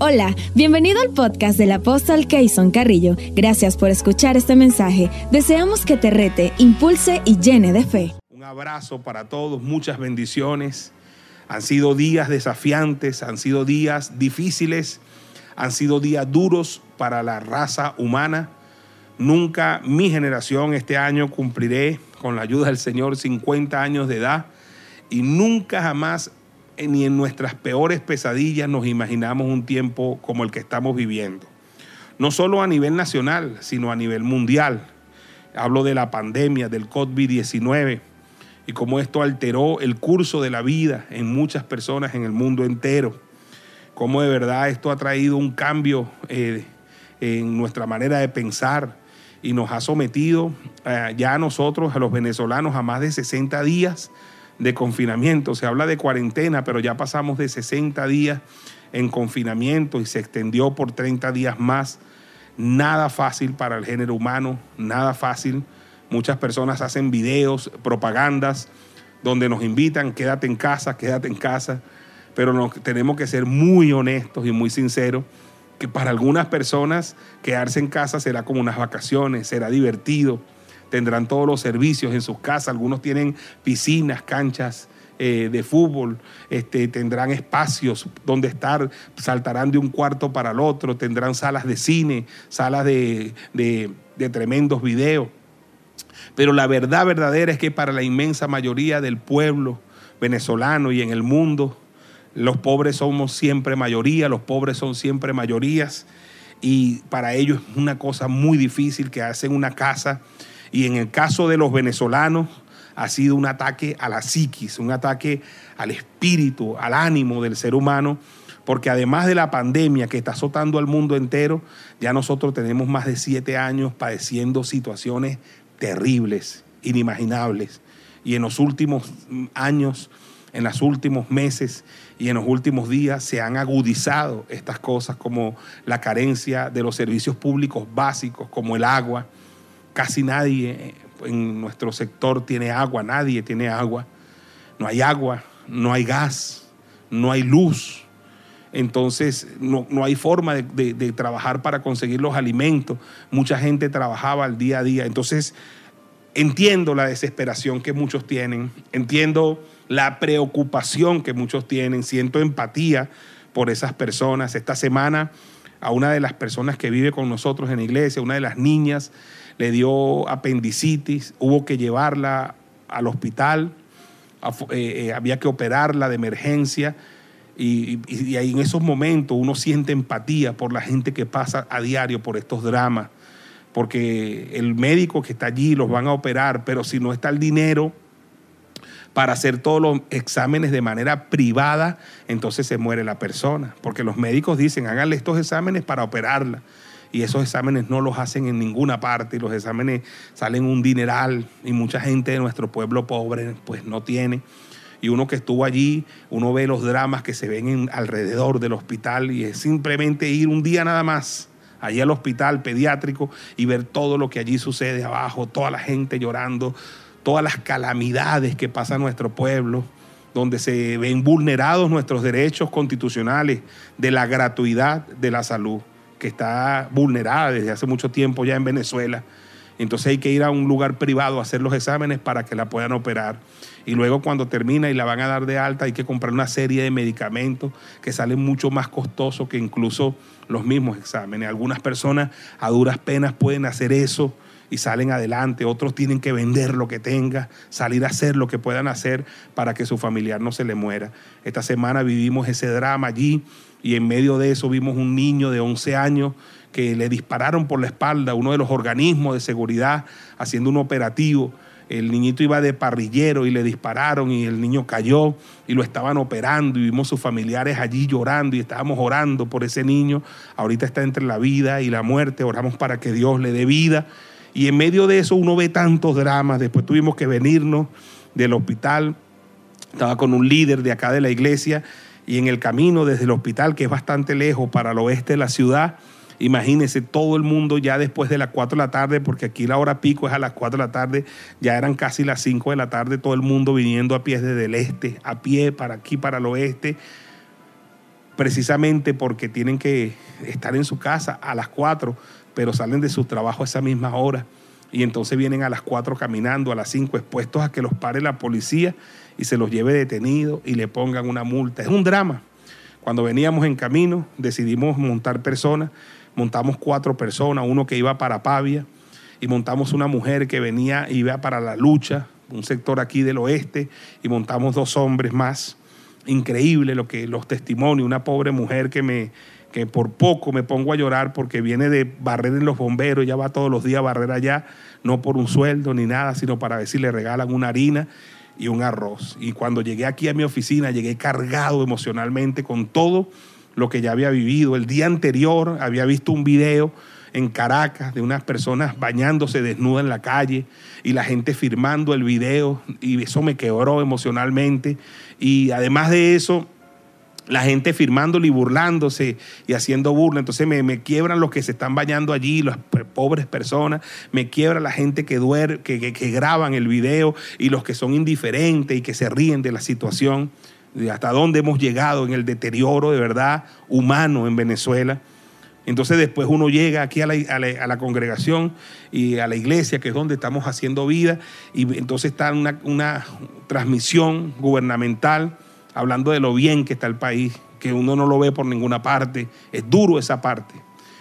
Hola, bienvenido al podcast del apóstol Keyson Carrillo. Gracias por escuchar este mensaje. Deseamos que te rete, impulse y llene de fe. Un abrazo para todos, muchas bendiciones. Han sido días desafiantes, han sido días difíciles, han sido días duros para la raza humana. Nunca mi generación este año cumpliré, con la ayuda del Señor, 50 años de edad y nunca jamás ni en nuestras peores pesadillas nos imaginamos un tiempo como el que estamos viviendo. No solo a nivel nacional, sino a nivel mundial. Hablo de la pandemia, del COVID-19 y cómo esto alteró el curso de la vida en muchas personas en el mundo entero. Cómo de verdad esto ha traído un cambio eh, en nuestra manera de pensar y nos ha sometido eh, ya a nosotros, a los venezolanos, a más de 60 días de confinamiento. Se habla de cuarentena, pero ya pasamos de 60 días en confinamiento y se extendió por 30 días más. Nada fácil para el género humano, nada fácil. Muchas personas hacen videos, propagandas, donde nos invitan, quédate en casa, quédate en casa. Pero tenemos que ser muy honestos y muy sinceros que para algunas personas quedarse en casa será como unas vacaciones, será divertido, tendrán todos los servicios en sus casas, algunos tienen piscinas, canchas eh, de fútbol, este, tendrán espacios donde estar, saltarán de un cuarto para el otro, tendrán salas de cine, salas de, de tremendos videos. Pero la verdad verdadera es que para la inmensa mayoría del pueblo venezolano y en el mundo, los pobres somos siempre mayoría, los pobres son siempre mayorías. Y para ellos es una cosa muy difícil que hacen una casa y en el caso de los venezolanos, ha sido un ataque a la psiquis, un ataque al espíritu, al ánimo del ser humano, porque además de la pandemia que está azotando al mundo entero, ya nosotros tenemos más de siete años padeciendo situaciones terribles, inimaginables. Y en los últimos años, en los últimos meses y en los últimos días se han agudizado estas cosas como la carencia de los servicios públicos básicos, como el agua, Casi nadie en nuestro sector tiene agua, nadie tiene agua. No hay agua, no hay gas, no hay luz. Entonces no, hay forma de, de, trabajar para conseguir los alimentos. Mucha gente trabajaba al día a día. Entonces entiendo la desesperación que muchos tienen, entiendo la preocupación que muchos tienen, siento empatía por esas personas. Esta semana a una de las personas que vive con nosotros en la iglesia, una de las niñas, le dio apendicitis, hubo que llevarla al hospital, eh, eh, había que operarla de emergencia. Y, ahí en esos momentos uno siente empatía por la gente que pasa a diario por estos dramas, porque el médico que está allí los van a operar, pero si no está el dinero para hacer todos los exámenes de manera privada, entonces se muere la persona, porque los médicos dicen, háganle estos exámenes para operarla y esos exámenes no los hacen en ninguna parte y los exámenes salen un dineral y mucha gente de nuestro pueblo pobre pues no tiene. Y uno que estuvo allí, uno ve los dramas que se ven en, alrededor del hospital y es simplemente ir un día nada más allí al hospital pediátrico y ver todo lo que allí sucede abajo, toda la gente llorando, todas las calamidades que pasa en nuestro pueblo donde se ven vulnerados nuestros derechos constitucionales de la gratuidad de la salud que está vulnerada desde hace mucho tiempo ya en Venezuela. Entonces hay que ir a un lugar privado a hacer los exámenes para que la puedan operar. Y luego cuando termina y la van a dar de alta hay que comprar una serie de medicamentos que salen mucho más costosos que incluso los mismos exámenes. Algunas personas a duras penas pueden hacer eso y salen adelante. Otros tienen que vender lo que tenga, salir a hacer lo que puedan hacer para que su familiar no se le muera. Esta semana vivimos ese drama allí y en medio de eso vimos un niño de 11 años que le dispararon por la espalda uno de los organismos de seguridad haciendo un operativo. El niñito iba de parrillero y le dispararon y el niño cayó y lo estaban operando y vimos sus familiares allí llorando y estábamos orando por ese niño. Ahorita está entre la vida y la muerte, oramos para que Dios le dé vida. Y en medio de eso uno ve tantos dramas. Después tuvimos que venirnos del hospital. Estaba con un líder de acá de la iglesia y en el camino desde el hospital, que es bastante lejos para el oeste de la ciudad, imagínense todo el mundo ya después de las 4 de la tarde, porque aquí la hora pico es a las 4 de la tarde, ya eran casi las 5 de la tarde, todo el mundo viniendo a pie desde el este, a pie para aquí, para el oeste. precisamente porque tienen que estar en su casa a las 4, pero salen de su trabajo a esa misma hora y entonces vienen a las 4 caminando, a las 5 expuestos a que los pare la policía y se los lleve detenidos y le pongan una multa. Es un drama. Cuando veníamos en camino decidimos montar personas, montamos cuatro personas, uno que iba para Pavia y montamos una mujer que venía, iba para la lucha, un sector aquí del oeste, y montamos dos hombres más. Increíble lo que los testimonios, una pobre mujer que me que por poco me pongo a llorar porque viene de barrer en los bomberos, ya va todos los días a barrer allá, no por un sueldo ni nada, sino para ver si le regalan una harina y un arroz. Y cuando llegué aquí a mi oficina, llegué cargado emocionalmente con todo lo que ya había vivido. El día anterior había visto un video en Caracas de unas personas bañándose desnuda en la calle y la gente firmando el video y eso me quebró emocionalmente. Y además de eso, la gente firmándolo y burlándose y haciendo burla. Entonces me, quiebran los que se están bañando allí, las pobres personas, me quiebra la gente que, duer, que, que, graban el video y los que son indiferentes y que se ríen de la situación, de hasta dónde hemos llegado en el deterioro de verdad humano en Venezuela. Entonces después uno llega aquí a la, a la, congregación y a la iglesia, que es donde estamos haciendo vida, y entonces está una, una transmisión gubernamental hablando de lo bien que está el país, que uno no lo ve por ninguna parte. Es duro esa parte.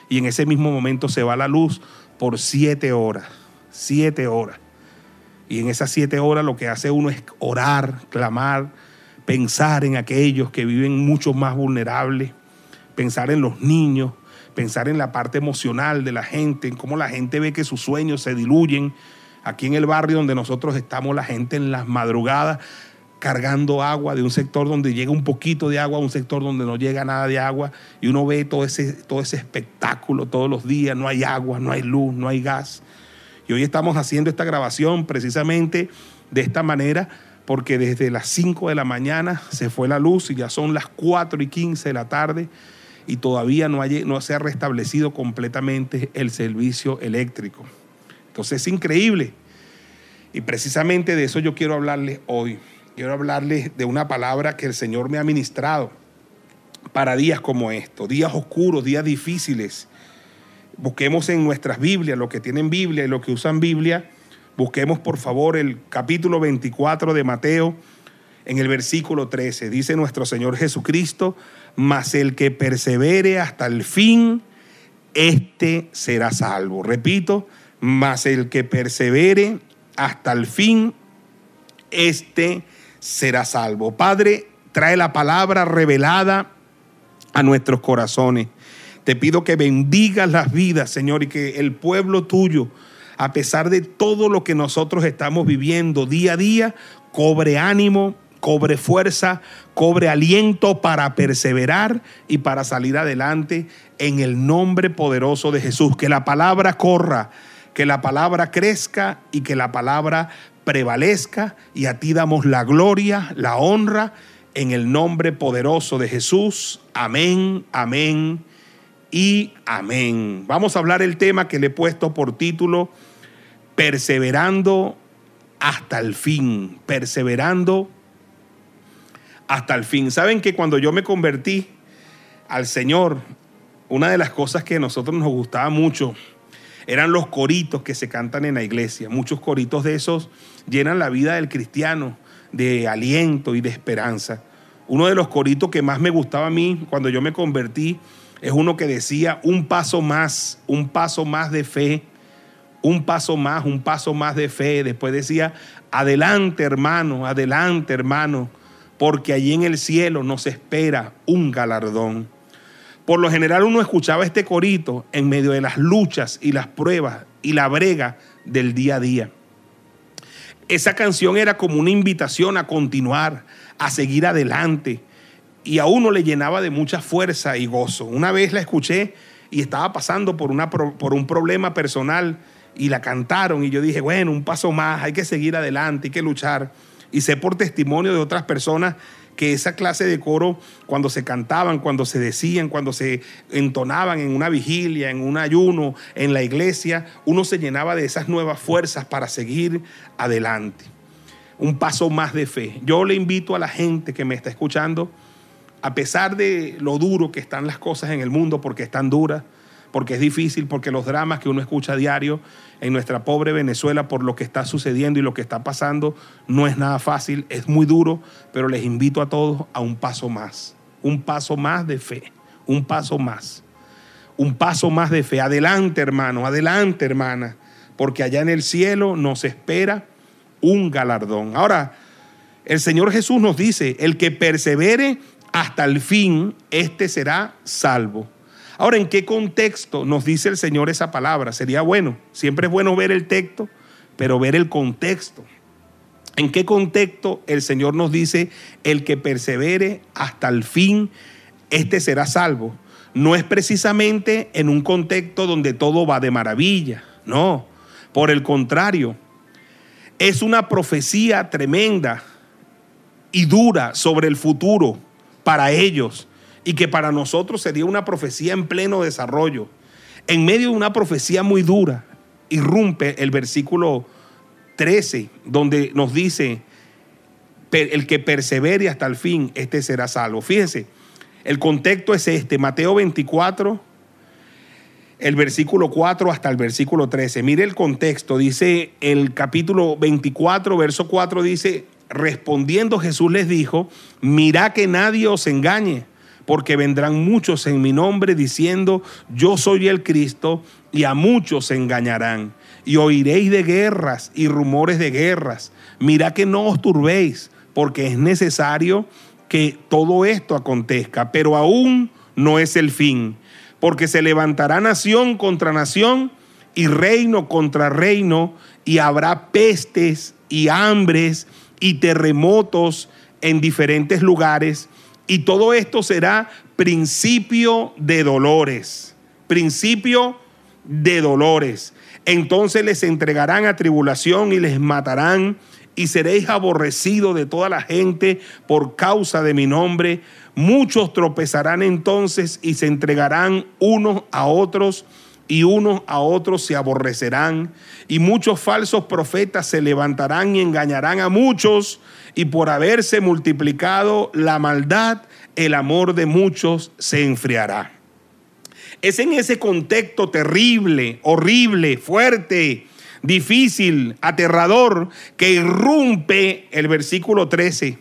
Y en ese mismo momento se va la luz por siete horas. Siete horas. Y en esas siete horas lo que hace uno es orar, clamar, pensar en aquellos que viven mucho más vulnerables, pensar en los niños, pensar en la parte emocional de la gente, en cómo la gente ve que sus sueños se diluyen. Aquí en el barrio donde nosotros estamos, la gente en las madrugadas cargando agua de un sector donde llega un poquito de agua a un sector donde no llega nada de agua y uno ve todo ese, todo ese espectáculo todos los días, no hay agua, no hay luz, no hay gas. Y hoy estamos haciendo esta grabación precisamente de esta manera porque desde las 5 de la mañana se fue la luz y ya son las 4 y 15 de la tarde y todavía no, hay, no se ha restablecido completamente el servicio eléctrico. Entonces es increíble. Y precisamente de eso yo quiero hablarles hoy quiero hablarles de una palabra que el Señor me ha ministrado para días como estos, días oscuros, días difíciles. Busquemos en nuestras Biblias, los que tienen Biblia y los que usan Biblia, busquemos por favor el capítulo 24 de Mateo en el versículo 13. Dice nuestro Señor Jesucristo, mas el que persevere hasta el fin, este será salvo. Repito, mas el que persevere hasta el fin, este será salvo. Padre, trae la palabra revelada a nuestros corazones. Te pido que bendigas las vidas, Señor, y que el pueblo tuyo, a pesar de todo lo que nosotros estamos viviendo día a día, cobre ánimo, cobre fuerza, cobre aliento para perseverar y para salir adelante en el nombre poderoso de Jesús. Que la palabra corra, que la palabra crezca y que la palabra prevalezca y a ti damos la gloria, la honra, en el nombre poderoso de Jesús. Amén, amén y amén. Vamos a hablar el tema que le he puesto por título, Perseverando hasta el fin, perseverando hasta el fin. Saben que cuando yo me convertí al Señor, una de las cosas que a nosotros nos gustaba mucho eran los coritos que se cantan en la iglesia. Muchos coritos de esos llenan la vida del cristiano de aliento y de esperanza. Uno de los coritos que más me gustaba a mí cuando yo me convertí es uno que decía un paso más, un paso más de fe, un paso más, un paso más de fe. Después decía, adelante hermano, adelante hermano, porque allí en el cielo nos espera un galardón. Por lo general uno escuchaba este corito en medio de las luchas y las pruebas y la brega del día a día. Esa canción era como una invitación a continuar, a seguir adelante y a uno le llenaba de mucha fuerza y gozo. Una vez la escuché y estaba pasando por, una, por un problema personal y la cantaron y yo dije, bueno, un paso más, hay que seguir adelante, hay que luchar. Y sé por testimonio de otras personas que esa clase de coro, cuando se cantaban, cuando se decían, cuando se entonaban en una vigilia, en un ayuno, en la iglesia, uno se llenaba de esas nuevas fuerzas para seguir adelante. Un paso más de fe. Yo le invito a la gente que me está escuchando a pesar de lo duro que están las cosas en el mundo, porque están duras, porque es difícil, porque los dramas que uno escucha a diario en nuestra pobre Venezuela por lo que está sucediendo y lo que está pasando, no es nada fácil, es muy duro, pero les invito a todos a un paso más, un paso más de fe, un paso más, un paso más de fe. Adelante, hermano, adelante, hermana, porque allá en el cielo nos espera un galardón. Ahora, el Señor Jesús nos dice, el que persevere hasta el fin, este será salvo. Ahora, ¿en qué contexto nos dice el Señor esa palabra? Sería bueno, siempre es bueno ver el texto, pero ver el contexto. ¿En qué contexto el Señor nos dice, el que persevere hasta el fin, este será salvo? No es precisamente en un contexto donde todo va de maravilla, no. Por el contrario, es una profecía tremenda y dura sobre el futuro para ellos y que para nosotros sería una profecía en pleno desarrollo. En medio de una profecía muy dura, irrumpe el versículo 13, donde nos dice, el que persevere hasta el fin, este será salvo. Fíjense, el contexto es este, Mateo 24, el versículo 4 hasta el versículo 13. Mire el contexto, dice el capítulo 24, verso 4, dice, respondiendo Jesús les dijo, mira que nadie os engañe, porque vendrán muchos en mi nombre diciendo, yo soy el Cristo, y a muchos se engañarán. Y oiréis de guerras y rumores de guerras. Mira que no os turbéis, porque es necesario que todo esto acontezca, pero aún no es el fin, porque se levantará nación contra nación y reino contra reino, y habrá pestes y hambres y terremotos en diferentes lugares. Y todo esto será principio de dolores, principio de dolores. Entonces les entregarán a tribulación y les matarán y seréis aborrecidos de toda la gente por causa de mi nombre. Muchos tropezarán entonces y se entregarán unos a otros y unos a otros se aborrecerán, y muchos falsos profetas se levantarán y engañarán a muchos, y por haberse multiplicado la maldad, el amor de muchos se enfriará. Es en ese contexto terrible, horrible, fuerte, difícil, aterrador, que irrumpe el versículo 13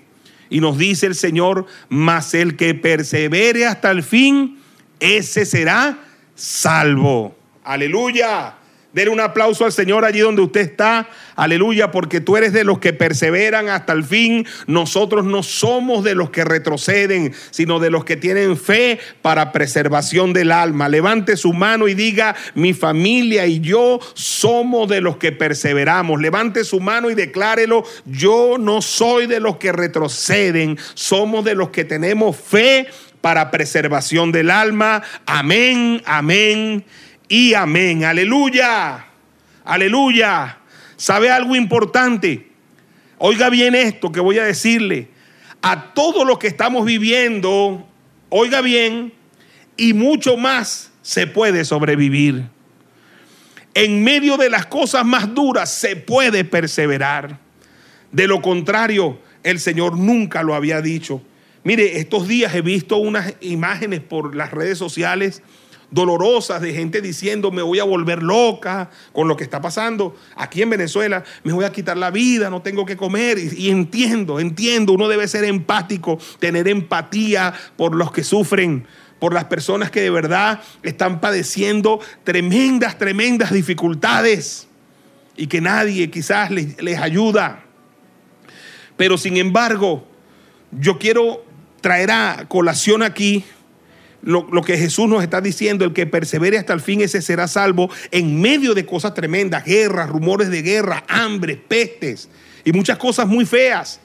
y nos dice el Señor, mas el que persevere hasta el fin, ese será salvo. Aleluya. Denle un aplauso al Señor allí donde usted está. Aleluya, porque tú eres de los que perseveran hasta el fin. Nosotros no somos de los que retroceden, sino de los que tienen fe para preservación del alma. Levante su mano y diga, mi familia y yo somos de los que perseveramos. Levante su mano y declárelo, yo no soy de los que retroceden, somos de los que tenemos fe para preservación del alma. Amén, amén y amén. Aleluya, aleluya. ¿Sabe algo importante? Oiga bien esto que voy a decirle. A todo lo que estamos viviendo, oiga bien, y mucho más se puede sobrevivir. En medio de las cosas más duras se puede perseverar. De lo contrario, el Señor nunca lo había dicho. Mire, estos días he visto unas imágenes por las redes sociales dolorosas de gente diciendo me voy a volver loca con lo que está pasando aquí en Venezuela, me voy a quitar la vida, no tengo que comer. Y, entiendo, entiendo, uno debe ser empático, tener empatía por los que sufren, por las personas que de verdad están padeciendo tremendas, tremendas dificultades y que nadie quizás les, les ayuda. Pero sin embargo, yo quiero traer a colación aquí lo, lo, que Jesús nos está diciendo, el que persevere hasta el fin, ese será salvo en medio de cosas tremendas, guerras, rumores de guerra, hambre, pestes y muchas cosas muy feas.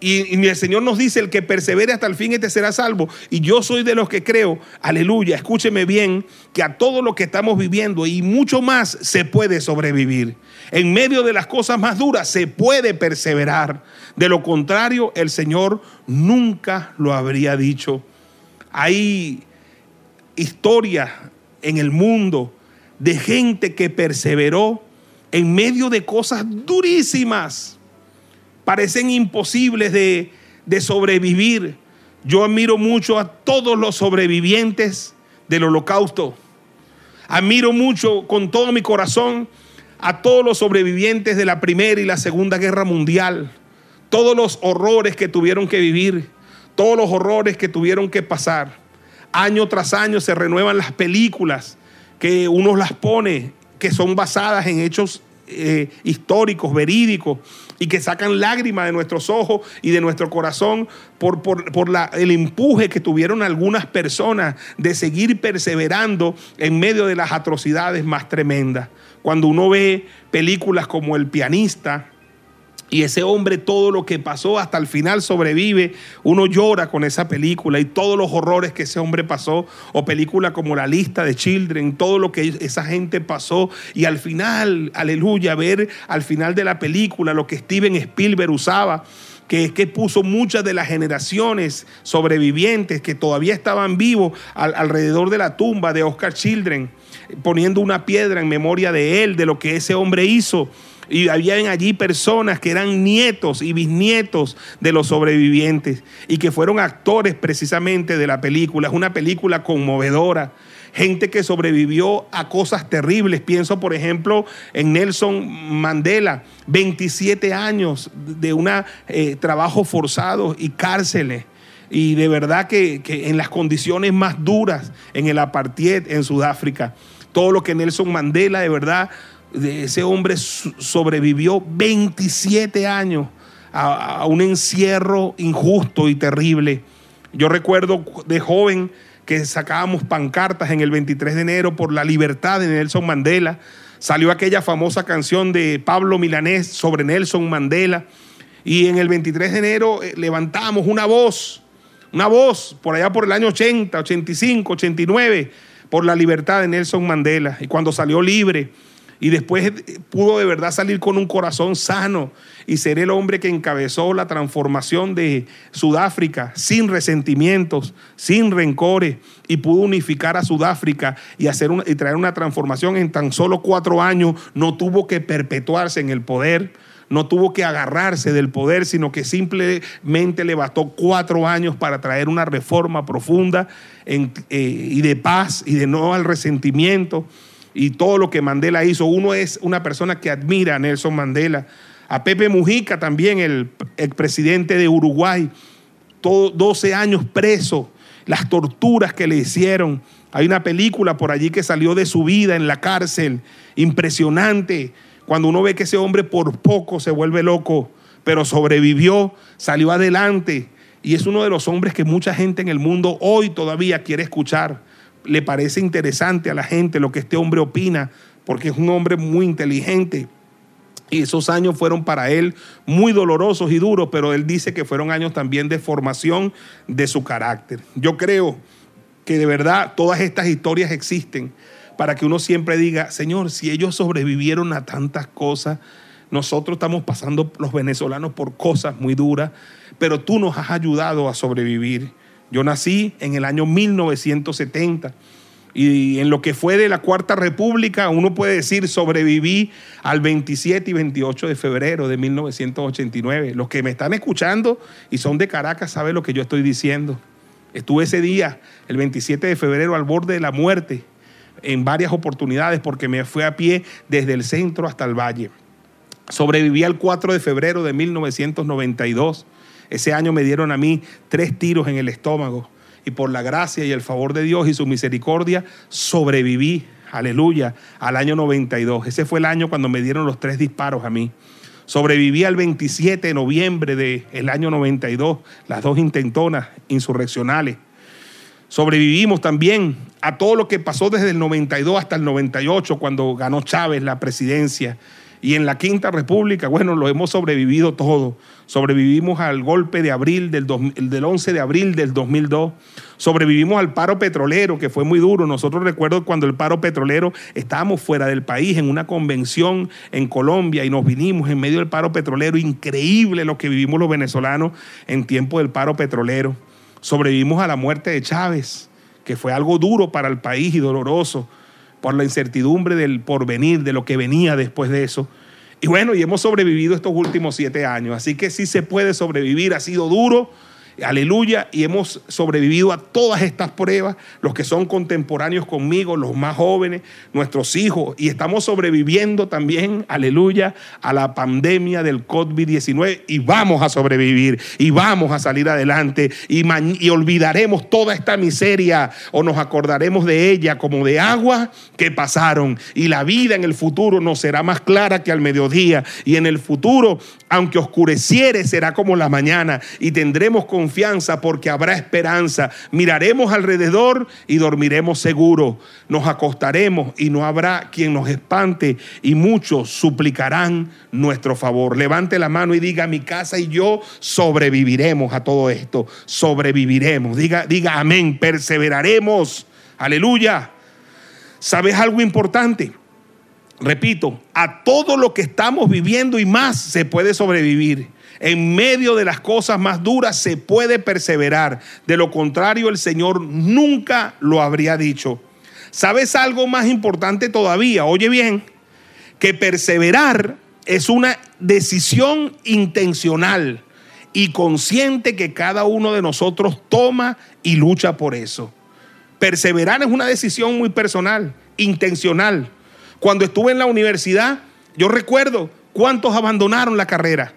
Y, y, el Señor nos dice, el que persevere hasta el fin, este será salvo. Y yo soy de los que creo, aleluya, escúcheme bien, que a todo lo que estamos viviendo y mucho más se puede sobrevivir. En medio de las cosas más duras se puede perseverar. De lo contrario, el Señor nunca lo habría dicho. Hay historias en el mundo de gente que perseveró en medio de cosas durísimas. Parecen imposibles de, de sobrevivir, Yo admiro mucho a todos los sobrevivientes del holocausto. Admiro mucho con todo mi corazón a todos los sobrevivientes de la Primera y la Segunda Guerra Mundial. Todos los horrores que tuvieron que vivir, todos los horrores que tuvieron que pasar. Año tras año se renuevan las películas que uno las pone, que son basadas en hechos eh, históricos, verídicos, y que sacan lágrimas de nuestros ojos y de nuestro corazón por, por, la, el empuje que tuvieron algunas personas de seguir perseverando en medio de las atrocidades más tremendas. Cuando uno ve películas como El pianista, y ese hombre todo lo que pasó hasta el final sobrevive. Uno llora con esa película y todos los horrores que ese hombre pasó. O película como La lista de Children, todo lo que esa gente pasó. Y al final, aleluya, ver al final de la película lo que Steven Spielberg usaba que es que puso muchas de las generaciones sobrevivientes que todavía estaban vivos alrededor de la tumba de Oscar Children, poniendo una piedra en memoria de él, de lo que ese hombre hizo. Y habían allí personas que eran nietos y bisnietos de los sobrevivientes y que fueron actores precisamente de la película. Es una película conmovedora. Gente que sobrevivió a cosas terribles. Pienso, por ejemplo, en Nelson Mandela, 27 años de un eh, trabajo forzado y cárceles y de verdad que, que, en las condiciones más duras en el apartheid en Sudáfrica. Todo lo que Nelson Mandela de verdad ese hombre sobrevivió 27 años a, un encierro injusto y terrible. Yo recuerdo de joven que sacábamos pancartas en el 23 de enero por la libertad de Nelson Mandela. Salió aquella famosa canción de Pablo Milanés sobre Nelson Mandela. Y en el 23 de enero eh, levantamos una voz, una voz por allá por el año 80, 85, 89, por la libertad de Nelson Mandela. Y cuando salió libre, y después pudo de verdad salir con un corazón sano y ser el hombre que encabezó la transformación de Sudáfrica sin resentimientos, sin rencores y pudo unificar a Sudáfrica y, hacer y traer una transformación en tan solo cuatro años. No tuvo que perpetuarse en el poder no tuvo que agarrarse del poder, sino que simplemente le bastó cuatro años para traer una reforma profunda eh, y de paz y de no al resentimiento y todo lo que Mandela hizo. Uno es una persona que admira a Nelson Mandela. A Pepe Mujica también, el, presidente de Uruguay, todo, 12 años preso, las torturas que le hicieron. Hay una película por allí que salió de su vida en la cárcel, impresionante, cuando uno ve que ese hombre por poco se vuelve loco, pero sobrevivió, salió adelante. Y es uno de los hombres que mucha gente en el mundo hoy todavía quiere escuchar le parece interesante a la gente lo que este hombre opina, porque es un hombre muy inteligente. Y esos años fueron para él muy dolorosos y duros, pero él dice que fueron años también de formación de su carácter. Yo creo que de verdad todas estas historias existen para que uno siempre diga, Señor, si ellos sobrevivieron a tantas cosas, nosotros estamos pasando los venezolanos por cosas muy duras, pero tú nos has ayudado a sobrevivir. Yo nací en el año 1970 y en lo que fue de la Cuarta República, uno puede decir, sobreviví al 27 y 28 de febrero de 1989. Los que me están escuchando y son de Caracas saben lo que yo estoy diciendo. Estuve ese día, el 27 de febrero, al borde de la muerte en varias oportunidades porque me fui a pie desde el centro hasta el valle. Sobreviví al 4 de febrero de 1992 ese año me dieron a mí tres tiros en el estómago y por la gracia y el favor de Dios y su misericordia sobreviví, aleluya, al año 92. Ese fue el año cuando me dieron los tres disparos a mí. Sobreviví al 27 de noviembre del año 92, las dos intentonas insurreccionales. Sobrevivimos también a todo lo que pasó desde el 92 hasta el 98, cuando ganó Chávez la presidencia y en la Quinta República, bueno, lo hemos sobrevivido todo. Sobrevivimos al golpe de abril del, del 11 de abril del 2002. Sobrevivimos al paro petrolero, que fue muy duro. Nosotros recuerdo cuando el paro petrolero estábamos fuera del país en una convención en Colombia y nos vinimos en medio del paro petrolero. Increíble lo que vivimos los venezolanos en tiempo del paro petrolero. Sobrevivimos a la muerte de Chávez, que fue algo duro para el país y doloroso por la incertidumbre del porvenir, de lo que venía después de eso. Y bueno, y hemos sobrevivido estos últimos siete años, así que sí se puede sobrevivir, ha sido duro aleluya, y hemos sobrevivido a todas estas pruebas, los que son contemporáneos conmigo, los más jóvenes, nuestros hijos, y estamos sobreviviendo también, aleluya, a la pandemia del COVID-19 y vamos a sobrevivir y vamos a salir adelante y, y olvidaremos toda esta miseria o nos acordaremos de ella como de agua que pasaron y la vida en el futuro nos será más clara que al mediodía y en el futuro, aunque oscureciere, será como la mañana y tendremos confianza porque habrá esperanza. Miraremos alrededor y dormiremos seguro. Nos acostaremos y no habrá quien nos espante y muchos suplicarán nuestro favor. Levante la mano y diga, mi casa y yo sobreviviremos a todo esto. Sobreviviremos. Diga, diga amén, perseveraremos. Aleluya. ¿Sabes algo importante? Repito, a todo lo que estamos viviendo y más se puede sobrevivir. En medio de las cosas más duras se puede perseverar. De lo contrario, el Señor nunca lo habría dicho. ¿Sabes algo más importante todavía? Oye bien, que perseverar es una decisión intencional y consciente que cada uno de nosotros toma y lucha por eso. Perseverar es una decisión muy personal, intencional. Cuando estuve en la universidad, yo recuerdo cuántos abandonaron la carrera.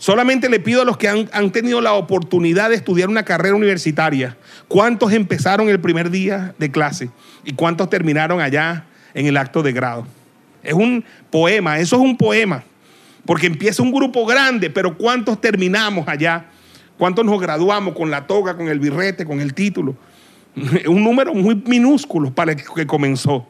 Solamente le pido a los que han, tenido la oportunidad de estudiar una carrera universitaria, cuántos empezaron el primer día de clase y cuántos terminaron allá en el acto de grado. Es un poema, eso es un poema, porque empieza un grupo grande, pero cuántos terminamos allá, cuántos nos graduamos con la toga, con el birrete, con el título. Un número muy minúsculo para el que comenzó.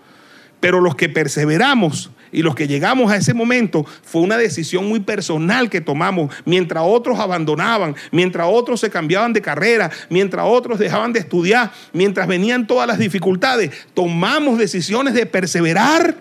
Pero los que perseveramos y los que llegamos a ese momento fue una decisión muy personal que tomamos, mientras otros abandonaban, mientras otros se cambiaban de carrera, mientras otros dejaban de estudiar, mientras venían todas las dificultades, tomamos decisiones de perseverar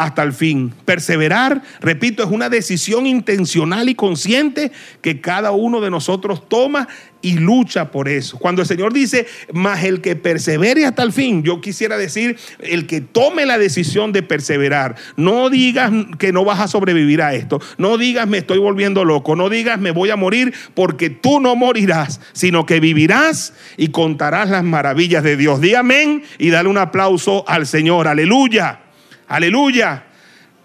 hasta el fin. Perseverar, repito, es una decisión intencional y consciente que cada uno de nosotros toma y lucha por eso. Cuando el Señor dice, más el que persevere hasta el fin, yo quisiera decir, el que tome la decisión de perseverar. No digas que no vas a sobrevivir a esto. No digas me estoy volviendo loco. No digas me voy a morir porque tú no morirás, sino que vivirás y contarás las maravillas de Dios. Di amén y dale un aplauso al Señor. Aleluya. Aleluya.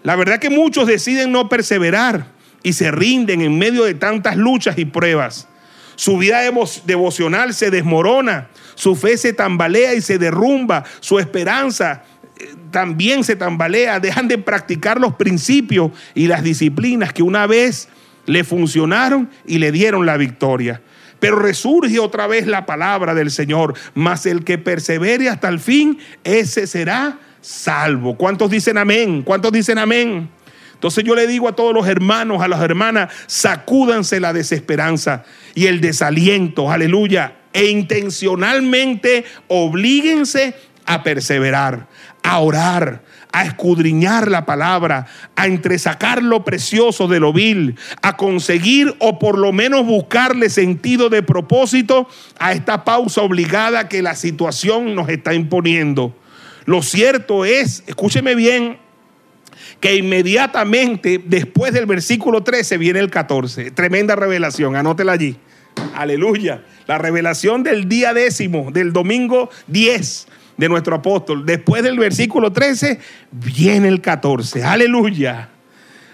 La verdad que muchos deciden no perseverar y se rinden en medio de tantas luchas y pruebas. Su vida devocional se desmorona, su fe se tambalea y se derrumba, su esperanza eh, también se tambalea, dejan de practicar los principios y las disciplinas que una vez le funcionaron y le dieron la victoria. Pero resurge otra vez la palabra del Señor, mas el que persevere hasta el fin, ese será salvo. ¿Cuántos dicen amén? ¿Cuántos dicen amén? Entonces yo le digo a todos los hermanos, a las hermanas, sacúdanse la desesperanza y el desaliento, aleluya, e intencionalmente oblíguense a perseverar, a orar, a escudriñar la palabra, a entresacar lo precioso de lo vil, a conseguir o por lo menos buscarle sentido de propósito a esta pausa obligada que la situación nos está imponiendo. Lo cierto es, escúcheme bien, que inmediatamente después del versículo 13 viene el 14. Tremenda revelación, anótela allí. Aleluya. La revelación del día décimo, del domingo 10 de nuestro apóstol. Después del versículo 13 viene el 14. Aleluya.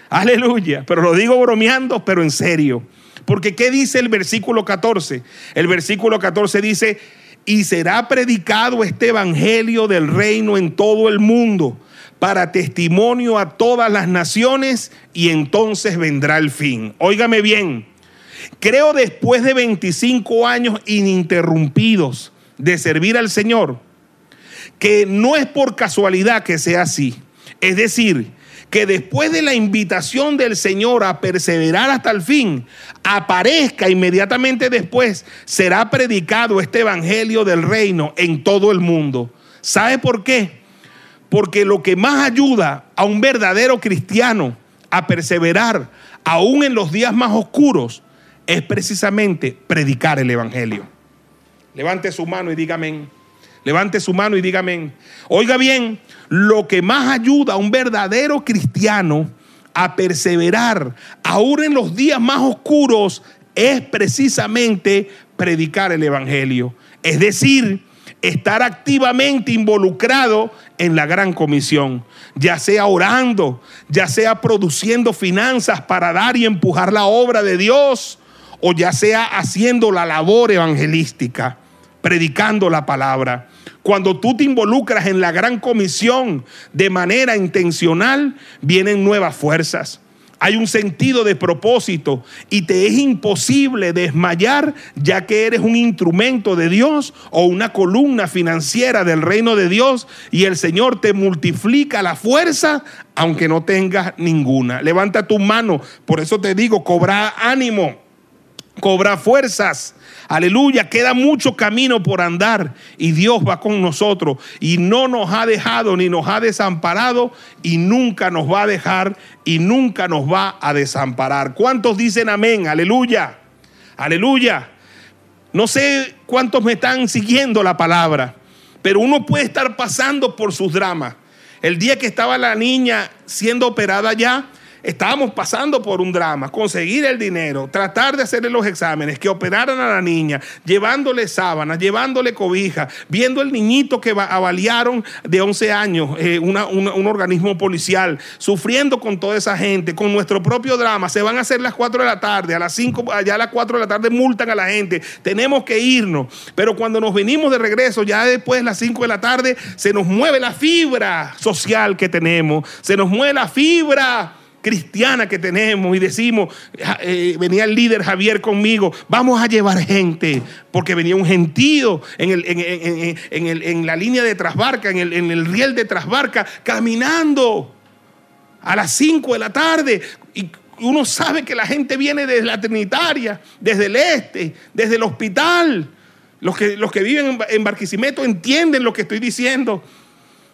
Aleluya. Pero lo digo bromeando, pero en serio. Porque ¿qué dice el versículo 14? El versículo 14 dice, y será predicado este evangelio del reino en todo el mundo para testimonio a todas las naciones y entonces vendrá el fin. Óigame bien, creo después de 25 años ininterrumpidos de servir al Señor, que no es por casualidad que sea así. Es decir, que después de la invitación del Señor a perseverar hasta el fin, aparezca inmediatamente después, será predicado este Evangelio del reino en todo el mundo. ¿Sabe por qué? Porque lo que más ayuda a un verdadero cristiano a perseverar, aún en los días más oscuros, es precisamente predicar el Evangelio. Levante su mano y dígame. Levante su mano y dígame. Oiga bien, lo que más ayuda a un verdadero cristiano a perseverar, aún en los días más oscuros, es precisamente predicar el Evangelio. Es decir, estar activamente involucrado en la gran comisión, ya sea orando, ya sea produciendo finanzas para dar y empujar la obra de Dios, o ya sea haciendo la labor evangelística, predicando la palabra. Cuando tú te involucras en la gran comisión de manera intencional, vienen nuevas fuerzas. Hay un sentido de propósito y te es imposible desmayar ya que eres un instrumento de Dios o una columna financiera del reino de Dios y el Señor te multiplica la fuerza aunque no tengas ninguna. Levanta tu mano, por eso te digo, cobra ánimo, cobra fuerzas Aleluya, queda mucho camino por andar y Dios va con nosotros y no nos ha dejado ni nos ha desamparado y nunca nos va a dejar y nunca nos va a desamparar. ¿Cuántos dicen amén? Aleluya, aleluya. No sé cuántos me están siguiendo la palabra, pero uno puede estar pasando por sus dramas. El día que estaba la niña siendo operada ya, Estábamos pasando por un drama, conseguir el dinero, tratar de hacerle los exámenes, que operaran a la niña, llevándole sábanas, llevándole cobija, viendo el niñito que avaliaron de 11 años, eh, un organismo policial, sufriendo con toda esa gente, con nuestro propio drama. Se van a hacer las 4 de la tarde, a las 5, allá a las 4 de la tarde multan a la gente. Tenemos que irnos. Pero cuando nos venimos de regreso, ya después de las 5 de la tarde, se nos mueve la fibra social que tenemos, se nos mueve la fibra cristiana que tenemos y decimos, eh, venía el líder Javier conmigo, vamos a llevar gente, porque venía un gentío en, el, en, la línea de trasbarca, en el, en el riel de trasbarca, caminando a las 5 de la tarde. Y uno sabe que la gente viene desde la Trinitaria, desde el este, desde el hospital. Los que, los que viven en Barquisimeto entienden lo que estoy diciendo.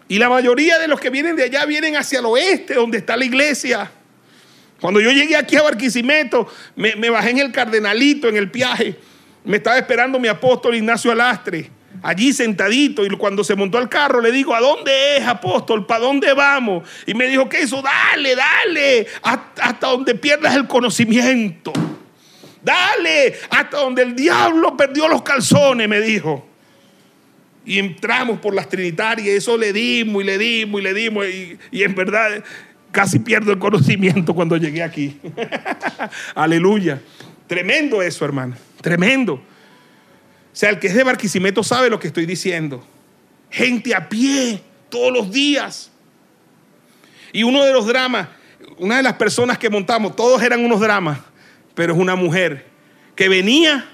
Y la mayoría de los que vienen de allá vienen hacia el oeste, donde está la iglesia. Cuando yo llegué aquí a Barquisimeto, me, bajé en el Cardenalito, en el viaje. Me estaba esperando mi apóstol Ignacio Alastre, allí sentadito. Y cuando se montó al carro, le digo, ¿a dónde es, apóstol? ¿Para dónde vamos? Y me dijo, ¿qué eso? Dale, dale, hasta donde pierdas el conocimiento. Dale, hasta donde el diablo perdió los calzones, me dijo. Y entramos por las trinitarias, eso le dimos y le dimos y le dimos. Y, y en verdad Casi pierdo el conocimiento cuando llegué aquí. Aleluya. Tremendo eso, hermano. Tremendo. O sea, el que es de Barquisimeto sabe lo que estoy diciendo. Gente a pie todos los días. Y uno de los dramas, una de las personas que montamos, todos eran unos dramas, pero es una mujer que venía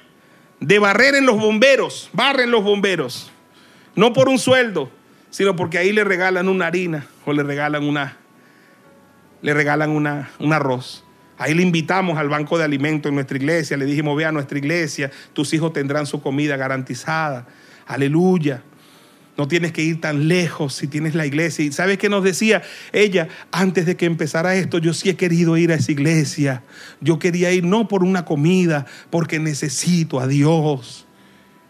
de barrer en los bomberos, barren los bomberos, no por un sueldo, sino porque ahí le regalan una harina o le regalan una, le regalan una, un arroz. Ahí le invitamos al banco de alimentos en nuestra iglesia. Le dijimos, ve a nuestra iglesia, tus hijos tendrán su comida garantizada. Aleluya. No tienes que ir tan lejos si tienes la iglesia. ¿Y sabes qué nos decía ella? Antes de que empezara esto, yo sí he querido ir a esa iglesia. Yo quería ir no por una comida, porque necesito a Dios.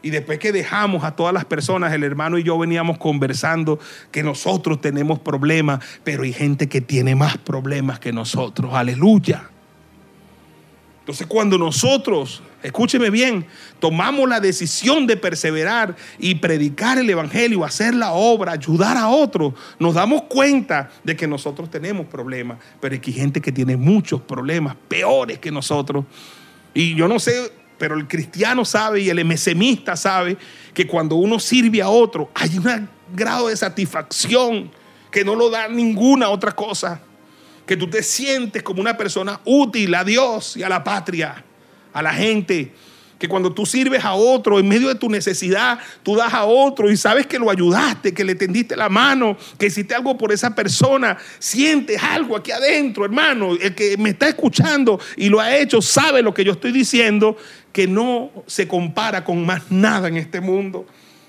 Y después que dejamos a todas las personas, el hermano y yo veníamos conversando que nosotros tenemos problemas, pero hay gente que tiene más problemas que nosotros. Aleluya. Entonces cuando nosotros, escúcheme bien, tomamos la decisión de perseverar y predicar el Evangelio, hacer la obra, ayudar a otros, nos damos cuenta de que nosotros tenemos problemas, pero hay gente que tiene muchos problemas peores que nosotros. Y yo no sé pero el cristiano sabe y el mesemista sabe que cuando uno sirve a otro hay un grado de satisfacción que no lo da ninguna otra cosa. Que tú te sientes como una persona útil a Dios y a la patria, a la gente que cuando tú sirves a otro, en medio de tu necesidad, tú das a otro y sabes que lo ayudaste, que le tendiste la mano, que hiciste algo por esa persona, sientes algo aquí adentro, hermano. El que me está escuchando y lo ha hecho sabe lo que yo estoy diciendo, que no se compara con más nada en este mundo.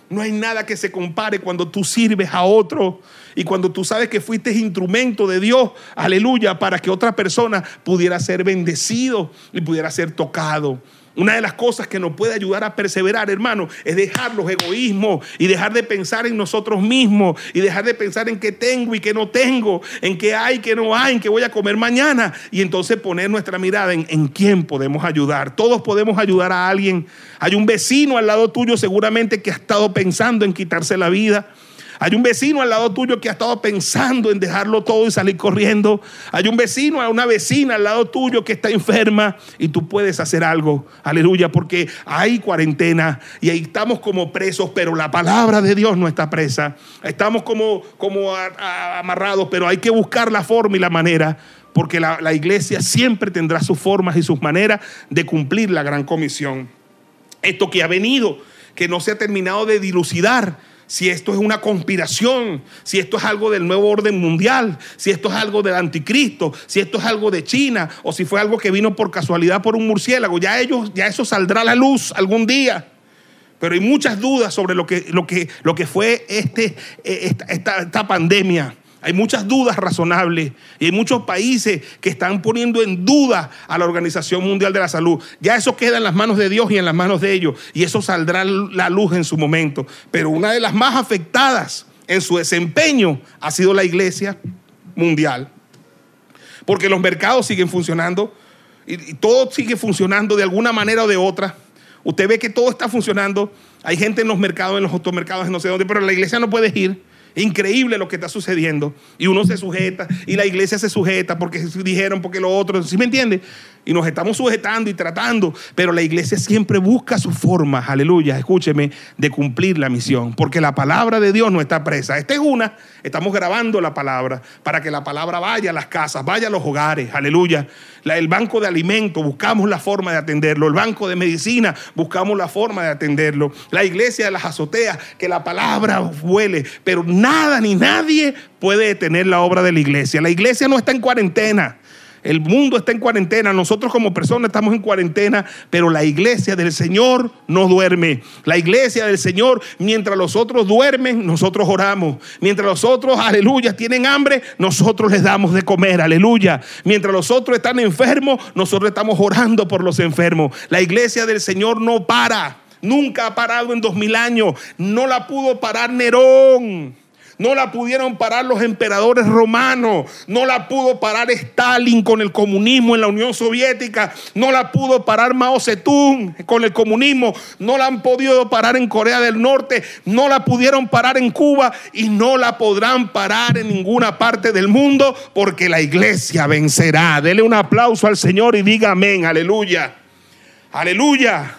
No hay nada que se compare cuando tú sirves a otro y cuando tú sabes que fuiste instrumento de Dios, aleluya, para que otra persona pudiera ser bendecido y pudiera ser tocado. Una de las cosas que nos puede ayudar a perseverar, hermano, es dejar los egoísmos y dejar de pensar en nosotros mismos y dejar de pensar en qué tengo y qué no tengo, en qué hay, qué no hay, en qué voy a comer mañana. Y entonces poner nuestra mirada en, en quién podemos ayudar. Todos podemos ayudar a alguien. Hay un vecino al lado tuyo seguramente que ha estado pensando en quitarse la vida. Hay un vecino al lado tuyo que ha estado pensando en dejarlo todo y salir corriendo. Hay un vecino, una vecina al lado tuyo que está enferma y tú puedes hacer algo. Aleluya, porque hay cuarentena y ahí estamos como presos, pero la palabra de Dios no está presa. Estamos como, como amarrados, pero hay que buscar la forma y la manera porque la, la iglesia siempre tendrá sus formas y sus maneras de cumplir la gran comisión. Esto que ha venido, que no se ha terminado de dilucidar si esto es una conspiración, si esto es algo del nuevo orden mundial, si esto es algo del anticristo, si esto es algo de China o si fue algo que vino por casualidad por un murciélago. Ya ellos, ya eso saldrá a la luz algún día. Pero hay muchas dudas sobre lo que, lo que, lo que fue este, eh, esta, esta pandemia. Hay muchas dudas razonables y hay muchos países que están poniendo en duda a la Organización Mundial de la Salud. Ya eso queda en las manos de Dios y en las manos de ellos y eso saldrá la luz en su momento. Pero una de las más afectadas en su desempeño ha sido la Iglesia Mundial. Porque los mercados siguen funcionando y, todo sigue funcionando de alguna manera o de otra. Usted ve que todo está funcionando. Hay gente en los mercados, en los automercados, en no sé dónde, pero la iglesia no puede ir. Increíble lo que está sucediendo. Y uno se sujeta y la iglesia se sujeta porque dijeron, porque lo otro. ¿Sí me entiende? Y nos estamos sujetando y tratando. Pero la iglesia siempre busca su forma, aleluya, escúcheme, de cumplir la misión. Porque la palabra de Dios no está presa. Esta es una. Estamos grabando la palabra para que la palabra vaya a las casas, vaya a los hogares, aleluya. el banco de alimentos, buscamos la forma de atenderlo. El banco de medicina, buscamos la forma de atenderlo. La iglesia de las azoteas, que la palabra vuele. Pero nada ni nadie puede detener la obra de la iglesia. La iglesia no está en cuarentena. El mundo está en cuarentena, nosotros como personas estamos en cuarentena, pero la iglesia del Señor no duerme. La iglesia del Señor, mientras los otros duermen, nosotros oramos. Mientras los otros, aleluya, tienen hambre, nosotros les damos de comer, aleluya. Mientras los otros están enfermos, nosotros estamos orando por los enfermos. La iglesia del Señor no para. Nunca ha parado en dos mil años. No la pudo parar Nerón. No la pudieron parar los emperadores romanos. No la pudo parar Stalin con el comunismo en la Unión Soviética. No la pudo parar Mao Zedong con el comunismo. No la han podido parar en Corea del Norte. No la pudieron parar en Cuba. Y no la podrán parar en ninguna parte del mundo porque la iglesia vencerá. Dele un aplauso al Señor y diga amén. Aleluya. Aleluya.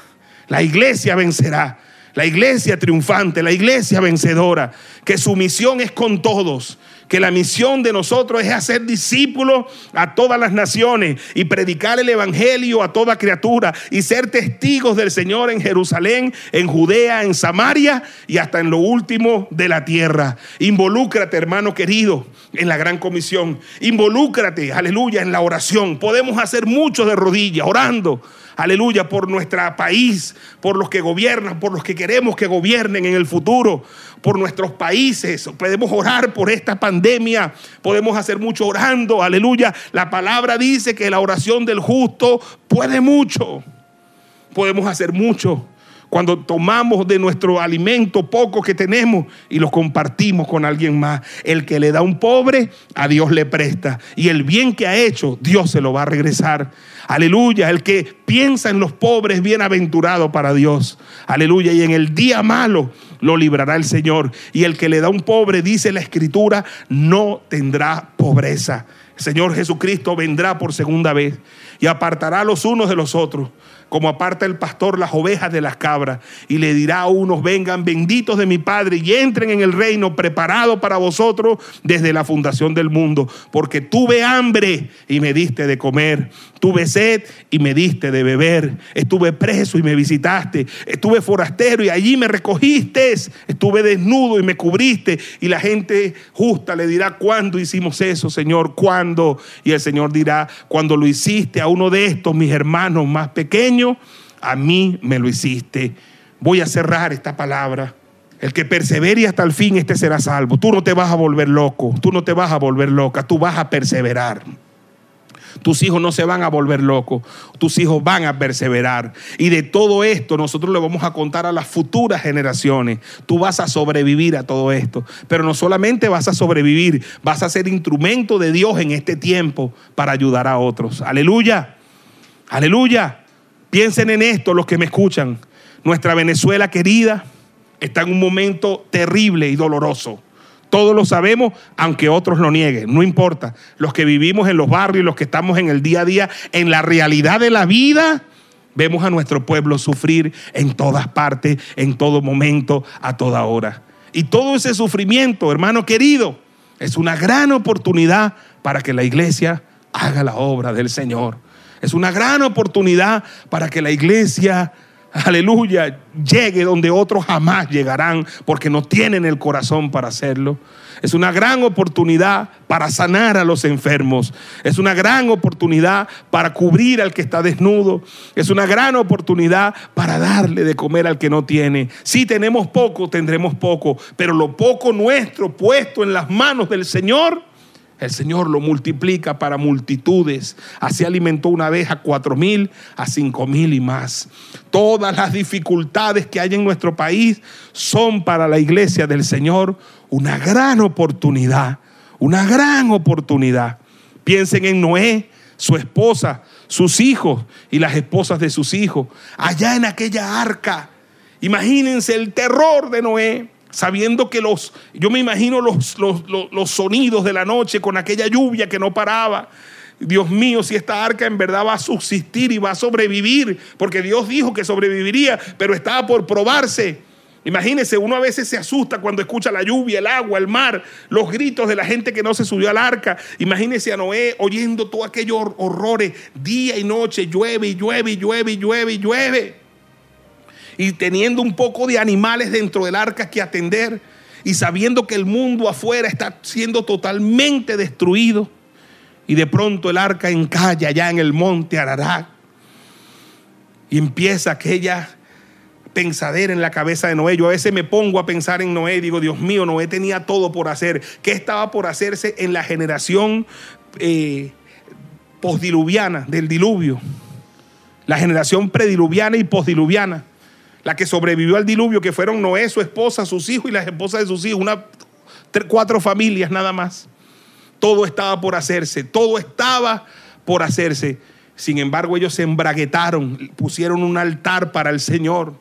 La iglesia vencerá la iglesia triunfante, la iglesia vencedora, que su misión es con todos, que la misión de nosotros es hacer discípulos a todas las naciones y predicar el Evangelio a toda criatura y ser testigos del Señor en Jerusalén, en Judea, en Samaria y hasta en lo último de la tierra. Involúcrate, hermano querido, en la gran comisión. Involúcrate, aleluya, en la oración. Podemos hacer mucho de rodillas, orando aleluya, por nuestro país, por los que gobiernan, por los que queremos que gobiernen en el futuro, por nuestros países. Podemos orar por esta pandemia, podemos hacer mucho orando, aleluya. La palabra dice que la oración del justo puede mucho. Podemos hacer mucho cuando tomamos de nuestro alimento poco que tenemos y lo compartimos con alguien más. El que le da a un pobre, a Dios le presta. Y el bien que ha hecho, Dios se lo va a regresar. Aleluya. El que piensa en los pobres, bienaventurado para Dios. Aleluya. Y en el día malo lo librará el Señor. Y el que le da a un pobre, dice la Escritura, no tendrá pobreza. Señor Jesucristo vendrá por segunda vez y apartará a los unos de los otros como aparta el pastor las ovejas de las cabras, y le dirá a unos, vengan benditos de mi Padre, y entren en el reino preparado para vosotros desde la fundación del mundo, porque tuve hambre y me diste de comer, tuve sed y me diste de beber, estuve preso y me visitaste, estuve forastero y allí me recogiste, estuve desnudo y me cubriste, y la gente justa le dirá, ¿cuándo hicimos eso, Señor? ¿Cuándo? Y el Señor dirá, cuando lo hiciste a uno de estos, mis hermanos más pequeños, a mí me lo hiciste. Voy a cerrar esta palabra. El que persevere hasta el fin, este será salvo. Tú no te vas a volver loco, tú no te vas a volver loca, tú vas a perseverar. tus hijos no se van a volver locos, tus hijos van a perseverar. Y de todo esto nosotros le vamos a contar a las futuras generaciones. Tú vas a sobrevivir a todo esto, pero no solamente vas a sobrevivir, vas a ser instrumento de Dios en este tiempo para ayudar a otros. Aleluya, aleluya. Piensen en esto los que me escuchan. Nuestra Venezuela querida está en un momento terrible y doloroso. Todos lo sabemos, aunque otros lo nieguen, no importa. Los que vivimos en los barrios, los que estamos en el día a día, en la realidad de la vida, vemos a nuestro pueblo sufrir en todas partes, en todo momento, a toda hora. Y todo ese sufrimiento, hermano querido, es una gran oportunidad para que la iglesia haga la obra del Señor. Es una gran oportunidad para que la iglesia aleluya, llegue donde otros jamás llegarán porque no tienen el corazón para hacerlo. Es una gran oportunidad para sanar a los enfermos. Es una gran oportunidad para cubrir al que está desnudo. Es una gran oportunidad para darle de comer al que no tiene. Si tenemos poco, tendremos poco, pero lo poco nuestro puesto en las manos del Señor el Señor lo multiplica para multitudes. Así alimentó una vez a cuatro mil, a cinco mil y más. Todas las dificultades que hay en nuestro país son para la iglesia del Señor una gran oportunidad. Una gran oportunidad. Piensen en Noé, su esposa, sus hijos y las esposas de sus hijos. Allá en aquella arca. Imagínense el terror de Noé sabiendo que los, yo me imagino los, los, sonidos de la noche con aquella lluvia que no paraba. Dios mío, si esta arca en verdad va a subsistir y va a sobrevivir, porque Dios dijo que sobreviviría, pero estaba por probarse. Imagínense, uno a veces se asusta cuando escucha la lluvia, el agua, el mar, los gritos de la gente que no se subió al arca. Imagínense a Noé oyendo todos aquellos horrores, día y noche, llueve y llueve y llueve y llueve y llueve y teniendo un poco de animales dentro del arca que atender y sabiendo que el mundo afuera está siendo totalmente destruido. Y de pronto el arca encalla allá en el monte Ararat y empieza aquella pensadera en la cabeza de Noé. Yo a veces me pongo a pensar en Noé digo, Dios mío, Noé tenía todo por hacer. ¿Qué estaba por hacerse en la generación eh, postdiluviana del diluvio? La generación prediluviana y postdiluviana la que sobrevivió al diluvio, que fueron Noé, su esposa, sus hijos y las esposas de sus hijos, una, cuatro familias nada más. Todo estaba por hacerse, todo estaba por hacerse. Sin embargo, ellos se embraguetaron, pusieron un altar para el Señor.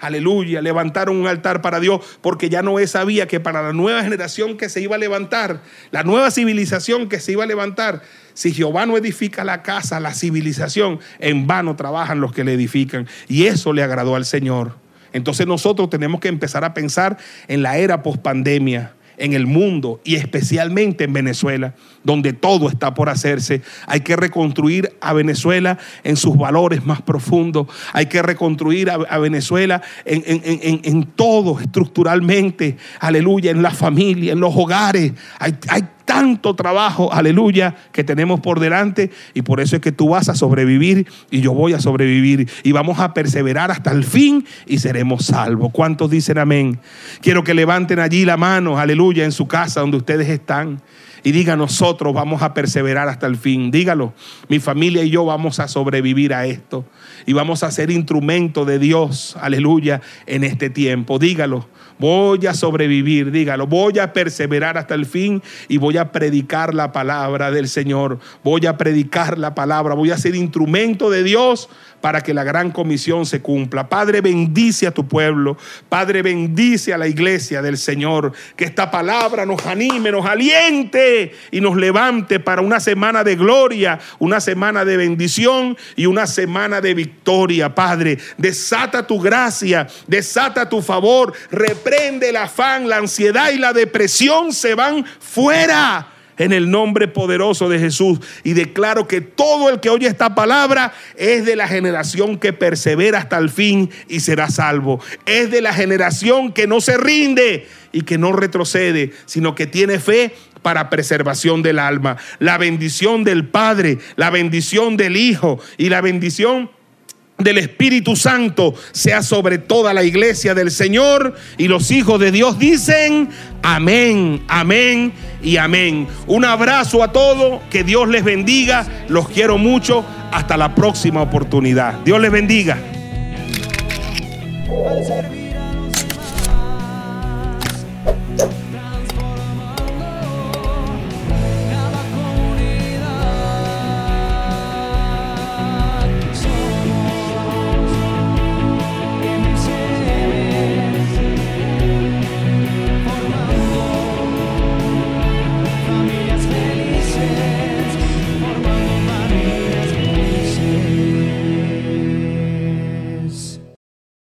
Aleluya, levantaron un altar para Dios porque ya Noé sabía que para la nueva generación que se iba a levantar, la nueva civilización que se iba a levantar, si Jehová no edifica la casa, la civilización, en vano trabajan los que le edifican. Y eso le agradó al Señor. Entonces nosotros tenemos que empezar a pensar en la era post-pandemia en el mundo y especialmente en Venezuela, donde todo está por hacerse. Hay que reconstruir a Venezuela en sus valores más profundos. Hay que reconstruir a, Venezuela en, todo estructuralmente. Aleluya, en la familia, en los hogares. Hay, hay tanto trabajo, aleluya, que tenemos por delante y por eso es que tú vas a sobrevivir y yo voy a sobrevivir y vamos a perseverar hasta el fin y seremos salvos. ¿Cuántos dicen amén? Quiero que levanten allí la mano, aleluya, en su casa donde ustedes están y diga nosotros vamos a perseverar hasta el fin. Dígalo, mi familia y yo vamos a sobrevivir a esto y vamos a ser instrumento de Dios, aleluya, en este tiempo. Dígalo. Voy a sobrevivir, dígalo. Voy a perseverar hasta el fin y voy a predicar la palabra del Señor. Voy a predicar la palabra. Voy a ser instrumento de Dios para que la gran comisión se cumpla. Padre, bendice a tu pueblo. Padre, bendice a la iglesia del Señor. Que esta palabra nos anime, nos aliente y nos levante para una semana de gloria, una semana de bendición y una semana de victoria. Padre, desata tu gracia, desata tu favor, reprende el afán, la ansiedad y la depresión se van fuera en el nombre poderoso de Jesús. Y declaro que todo el que oye esta palabra es de la generación que persevera hasta el fin y será salvo. Es de la generación que no se rinde y que no retrocede, sino que tiene fe para preservación del alma. La bendición del Padre, la bendición del Hijo y la bendición del Espíritu Santo sea sobre toda la iglesia del Señor y los hijos de Dios dicen amén, amén y amén. Un abrazo a todos, que Dios les bendiga, los quiero mucho, hasta la próxima oportunidad. Dios les bendiga.